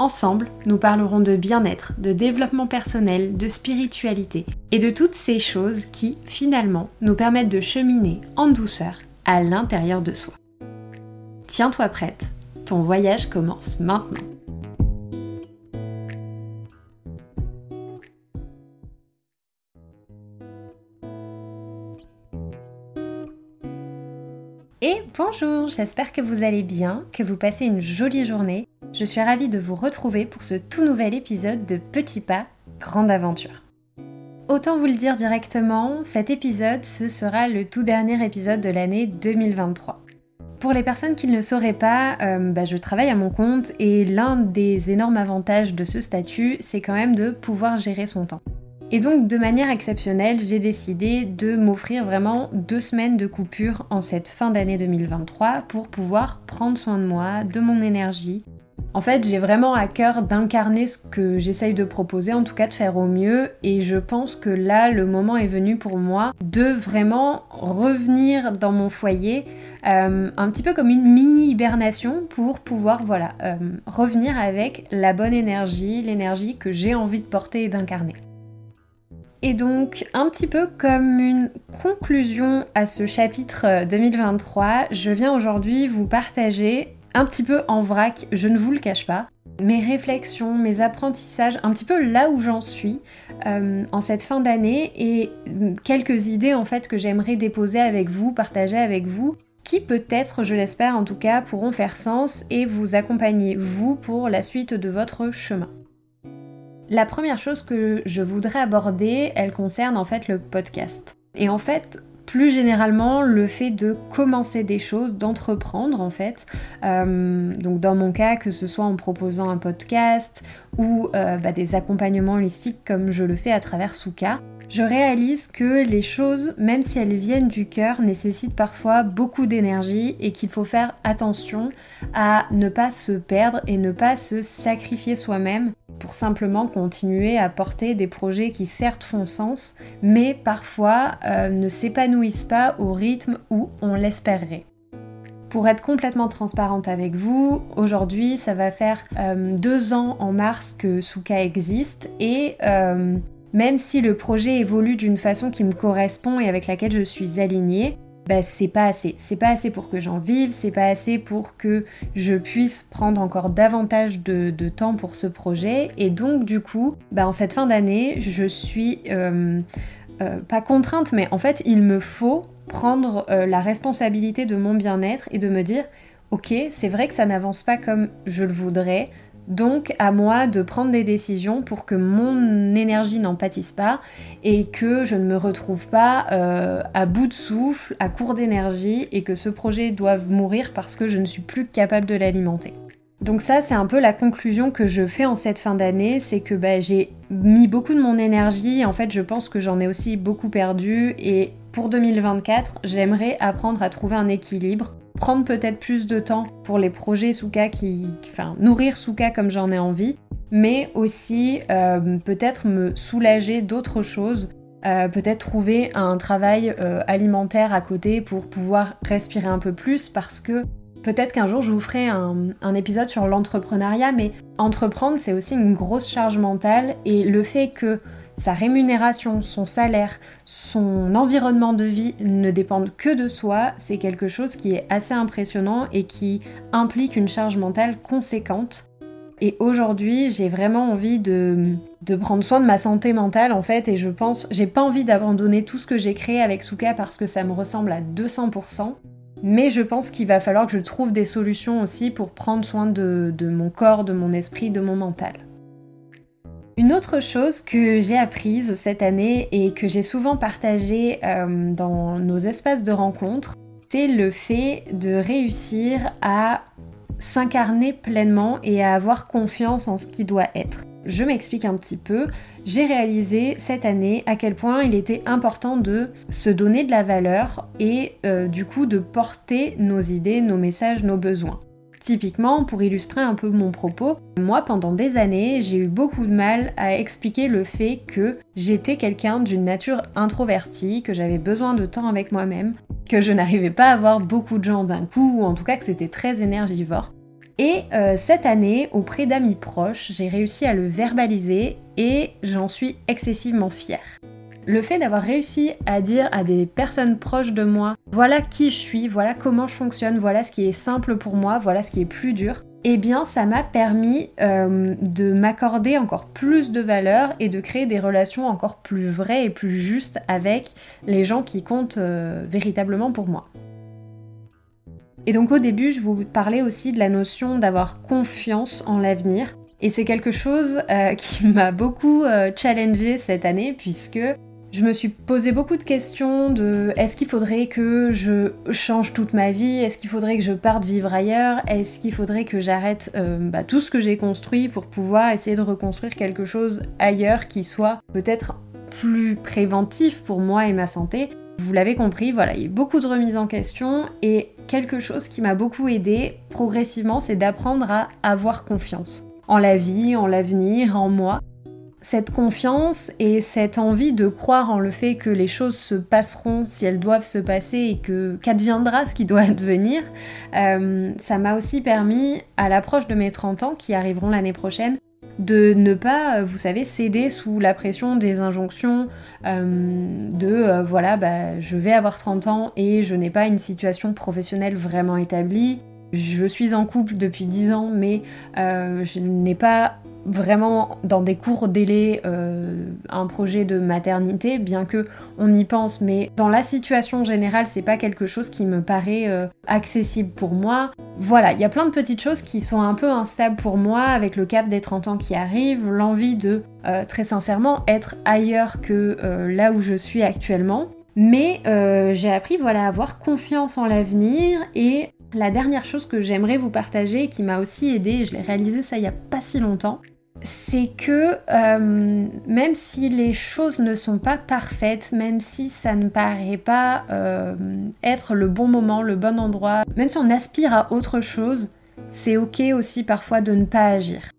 Ensemble, nous parlerons de bien-être, de développement personnel, de spiritualité et de toutes ces choses qui, finalement, nous permettent de cheminer en douceur à l'intérieur de soi. Tiens-toi prête, ton voyage commence maintenant. Et bonjour, j'espère que vous allez bien, que vous passez une jolie journée. Je suis ravie de vous retrouver pour ce tout nouvel épisode de Petit Pas, Grande Aventure. Autant vous le dire directement, cet épisode, ce sera le tout dernier épisode de l'année 2023. Pour les personnes qui ne le sauraient pas, euh, bah, je travaille à mon compte et l'un des énormes avantages de ce statut, c'est quand même de pouvoir gérer son temps. Et donc de manière exceptionnelle, j'ai décidé de m'offrir vraiment deux semaines de coupure en cette fin d'année 2023 pour pouvoir prendre soin de moi, de mon énergie. En fait, j'ai vraiment à cœur d'incarner ce que j'essaye de proposer, en tout cas de faire au mieux, et je pense que là, le moment est venu pour moi de vraiment revenir dans mon foyer euh, un petit peu comme une mini hibernation pour pouvoir voilà euh, revenir avec la bonne énergie, l'énergie que j'ai envie de porter et d'incarner. Et donc, un petit peu comme une conclusion à ce chapitre 2023, euh, je viens aujourd'hui vous partager un petit peu en vrac, je ne vous le cache pas, mes réflexions, mes apprentissages, un petit peu là où j'en suis en cette fin d'année et quelques idées en fait que j'aimerais déposer avec vous, partager avec vous qui peut-être, je l'espère en tout cas, pourront faire sens et vous accompagner, vous, pour la suite de votre chemin. La première chose que je voudrais aborder, elle concerne en fait le podcast. Et en fait, plus généralement le fait de commencer des choses, d'entreprendre en fait. Euh, donc dans mon cas, que ce soit en proposant un podcast ou euh, bah, des accompagnements holistiques comme je le fais à travers Souka, je réalise que les choses, même si elles viennent du cœur, nécessitent parfois beaucoup d'énergie et qu'il faut faire attention à ne pas se perdre et ne pas se sacrifier soi-même pour simplement continuer à porter des projets qui certes font sens, mais parfois euh, ne s'épanouissent pas au rythme où on l'espérerait. Pour être complètement transparente avec vous, aujourd'hui ça va faire euh, deux ans en mars que Souka existe et euh, même si le projet évolue d'une façon qui me correspond et avec laquelle je suis alignée, bah, c'est pas assez. C'est pas assez pour que j'en vive, c'est pas assez pour que je puisse prendre encore davantage de, temps pour ce projet. Et donc, du coup, bah, en cette fin d'année, je suis euh, euh, pas contrainte, mais en fait, il me faut prendre euh, la responsabilité de mon bien-être et de me dire, ok, c'est vrai que ça n'avance pas comme je le voudrais, donc à moi de prendre des décisions pour que mon énergie n'en pâtisse pas et que je ne me retrouve pas euh, à bout de souffle, à court d'énergie et que ce projet doive mourir parce que je ne suis plus capable de l'alimenter. Donc ça c'est un peu la conclusion que je fais en cette fin d'année, c'est que bah, j'ai mis beaucoup de mon énergie, en fait je pense que j'en ai aussi beaucoup perdu et pour 2024 j'aimerais apprendre à trouver un équilibre prendre peut-être plus de temps pour les projets Souka qui, enfin, nourrir Souka comme j'en ai envie, mais aussi euh, peut-être me soulager d'autres choses, euh, peut-être trouver un travail euh, alimentaire à côté pour pouvoir respirer un peu plus parce que peut-être qu'un jour je vous ferai un épisode sur l'entrepreneuriat, mais entreprendre c'est aussi une grosse charge mentale et le fait que sa rémunération, son salaire, son environnement de vie ne dépendent que de soi, c'est quelque chose qui est assez impressionnant et qui implique une charge mentale conséquente. Et aujourd'hui, j'ai vraiment envie de, prendre soin de ma santé mentale en fait, et je pense, j'ai pas envie d'abandonner tout ce que j'ai créé avec Souka parce que ça me ressemble à 200%. Mais je pense qu'il va falloir que je trouve des solutions aussi pour prendre soin de mon corps, de mon esprit, de mon mental. Une autre chose que j'ai apprise cette année et que j'ai souvent partagée euh, dans nos espaces de rencontre, c'est le fait de réussir à s'incarner pleinement et à avoir confiance en ce qui doit être. Je m'explique un petit peu. J'ai réalisé cette année à quel point il était important de se donner de la valeur et euh, du coup de porter nos idées, nos messages, nos besoins. Typiquement, pour illustrer un peu mon propos, moi pendant des années, j'ai eu beaucoup de mal à expliquer le fait que j'étais quelqu'un d'une nature introvertie, que j'avais besoin de temps avec moi-même, que je n'arrivais pas à voir beaucoup de gens d'un coup, ou en tout cas que c'était très énergivore. Et euh, cette année, auprès d'amis proches, j'ai réussi à le verbaliser et j'en suis excessivement fière. Le fait d'avoir réussi à dire à des personnes proches de moi, voilà qui je suis, voilà comment je fonctionne, voilà ce qui est simple pour moi, voilà ce qui est plus dur, eh bien ça m'a permis euh, de m'accorder encore plus de valeur et de créer des relations encore plus vraies et plus justes avec les gens qui comptent euh, véritablement pour moi. Et donc au début, je vous parlais aussi de la notion d'avoir confiance en l'avenir. Et c'est quelque chose euh, qui m'a beaucoup euh, challengé cette année puisque je me suis posé beaucoup de questions de est-ce qu'il faudrait que je change toute ma vie? Est-ce qu'il faudrait que je parte vivre ailleurs? Est-ce qu'il faudrait que j'arrête euh, bah, tout ce que j'ai construit pour pouvoir essayer de reconstruire quelque chose ailleurs qui soit peut-être plus préventif pour moi et ma santé? Vous l'avez compris, voilà, il y a beaucoup de remises en question et quelque chose qui m'a beaucoup aidé progressivement, c'est d'apprendre à avoir confiance en la vie, en l'avenir, en moi. Cette confiance et cette envie de croire en le fait que les choses se passeront si elles doivent se passer et que qu'adviendra ce qui doit advenir, euh, ça m'a aussi permis, à l'approche de mes 30 ans qui arriveront l'année prochaine, de ne pas, euh, vous savez, céder sous la pression des injonctions euh, de voilà, bah, je vais avoir 30 ans et je n'ai pas une situation professionnelle vraiment établie. Je suis en couple depuis 10 ans, mais je n'ai pas vraiment dans des courts délais euh, un projet de maternité, bien que on y pense, mais dans la situation générale, c'est pas quelque chose qui me paraît euh, accessible pour moi. Voilà, il y a plein de petites choses qui sont un peu instables pour moi avec le cap des 30 ans qui arrive, l'envie de euh, très sincèrement être ailleurs que là où je suis actuellement. Mais j'ai appris voilà à avoir confiance en l'avenir et la dernière chose que j'aimerais vous partager qui m'a aussi aidé, je l'ai réalisé ça il y a pas si longtemps, c'est que euh, même si les choses ne sont pas parfaites, même si ça ne paraît pas euh, être le bon moment, le bon endroit, même si on aspire à autre chose, c'est ok aussi parfois de ne pas agir.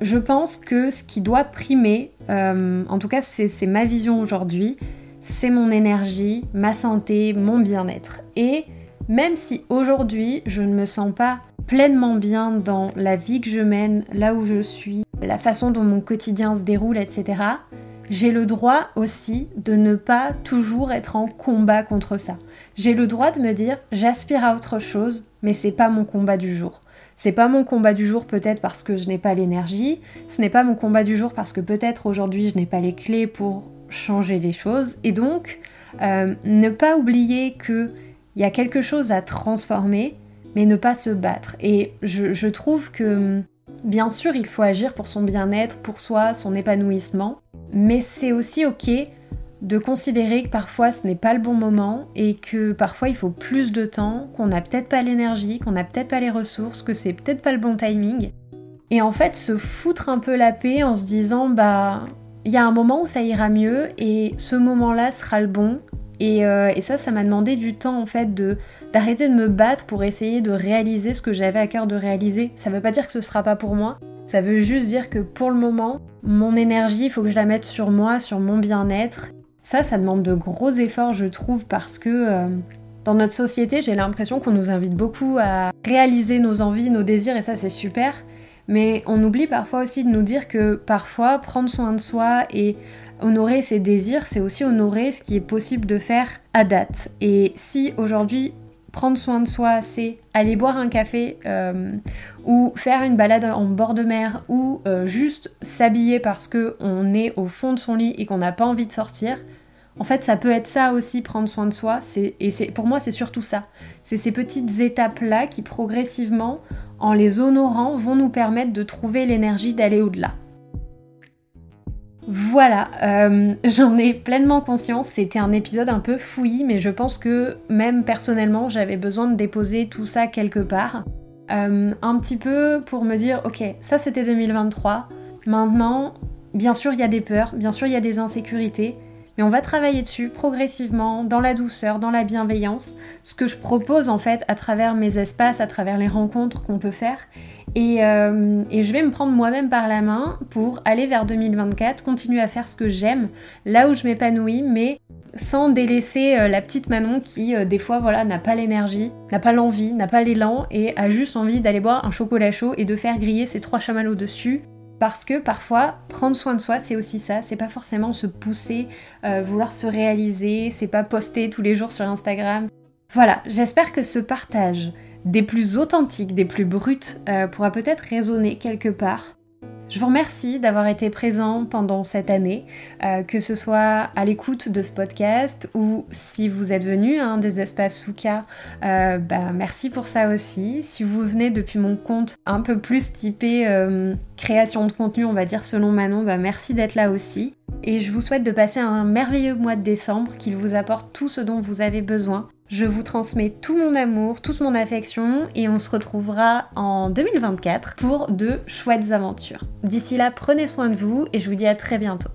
Je pense que ce qui doit primer, euh, en tout cas c'est ma vision aujourd'hui, c'est mon énergie, ma santé, mon bien-être. Et même si aujourd'hui je ne me sens pas pleinement bien dans la vie que je mène, là où je suis, la façon dont mon quotidien se déroule, etc., j'ai le droit aussi de ne pas toujours être en combat contre ça. J'ai le droit de me dire j'aspire à autre chose, mais c'est pas mon combat du jour. C'est pas mon combat du jour peut-être parce que je n'ai pas l'énergie, ce n'est pas mon combat du jour parce que peut-être aujourd'hui je n'ai pas les clés pour changer les choses. Et donc, euh, ne pas oublier qu'il y a quelque chose à transformer, mais ne pas se battre. Et je, trouve que, bien sûr, il faut agir pour son bien-être, pour soi, son épanouissement, mais c'est aussi ok de considérer que parfois ce n'est pas le bon moment et que parfois il faut plus de temps, qu'on n'a peut-être pas l'énergie, qu'on n'a peut-être pas les ressources, que c'est peut-être pas le bon timing. Et en fait, se foutre un peu la paix en se disant bah il y a un moment où ça ira mieux et ce moment-là sera le bon. Et, euh, et ça, ça m'a demandé du temps en fait de d'arrêter de me battre pour essayer de réaliser ce que j'avais à cœur de réaliser. Ça veut pas dire que ce sera pas pour moi, ça veut juste dire que pour le moment, mon énergie, il faut que je la mette sur moi, sur mon bien-être. Ça, ça demande de gros efforts, je trouve, parce que euh, dans notre société, j'ai l'impression qu'on nous invite beaucoup à réaliser nos envies, nos désirs, et ça, c'est super. Mais on oublie parfois aussi de nous dire que parfois, prendre soin de soi et honorer ses désirs, c'est aussi honorer ce qui est possible de faire à date. Et si aujourd'hui prendre soin de soi, c'est aller boire un café euh, ou faire une balade en bord de mer ou euh, juste s'habiller parce que on est au fond de son lit et qu'on n'a pas envie de sortir. En fait, ça peut être ça aussi, prendre soin de soi. Et pour moi, c'est surtout ça. C'est ces petites étapes-là qui, progressivement, en les honorant, vont nous permettre de trouver l'énergie d'aller au-delà. Voilà, euh, j'en ai pleinement conscience, c'était un épisode un peu fouillis, mais je pense que même personnellement j'avais besoin de déposer tout ça quelque part. Euh, un petit peu pour me dire, ok, ça c'était 2023, Maintenant, bien sûr, il y a des peurs, bien sûr, il y a des insécurités, mais on va travailler dessus progressivement, dans la douceur, dans la bienveillance, ce que je propose en fait à travers mes espaces, à travers les rencontres qu'on peut faire. Et, euh, je vais me prendre moi-même par la main pour aller vers 2024, continuer à faire ce que j'aime, là où je m'épanouis, mais sans délaisser euh, la petite Manon qui euh, des fois voilà n'a pas l'énergie, n'a pas l'envie, n'a pas l'élan et a juste envie d'aller boire un chocolat chaud et de faire griller ses trois chamallows dessus parce que parfois, prendre soin de soi, c'est aussi ça. C'est pas forcément se pousser, euh, vouloir se réaliser, c'est pas poster tous les jours sur Instagram. Voilà, j'espère que ce partage des plus authentiques, des plus bruts, euh, pourra peut-être résonner quelque part je vous remercie d'avoir été présent pendant cette année, euh, que ce soit à l'écoute de ce podcast ou si vous êtes venu un des espaces Souka, euh, bah, merci pour ça aussi. Si vous venez depuis mon compte un peu plus typé euh, création de contenu, on va dire selon Manon, bah, merci d'être là aussi. Et je vous souhaite de passer un merveilleux mois de décembre, qu'il vous apporte tout ce dont vous avez besoin je vous transmets tout mon amour, toute mon affection et on se retrouvera en 2024 pour de chouettes aventures. D'ici là, prenez soin de vous et je vous dis à très bientôt.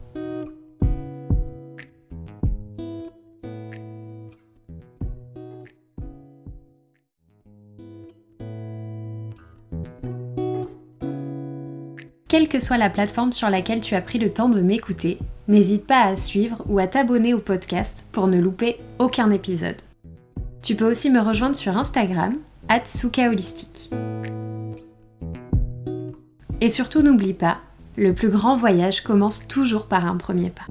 Quelle que soit la plateforme sur laquelle tu as pris le temps de m'écouter, n'hésite pas à suivre ou à t'abonner au podcast pour ne louper aucun épisode. Tu peux aussi me rejoindre sur Instagram, Holistique. Et surtout n'oublie pas, le plus grand voyage commence toujours par un premier pas.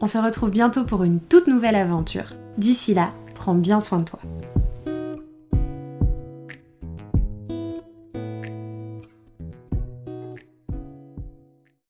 On se retrouve bientôt pour une toute nouvelle aventure. D'ici là, prends bien soin de toi.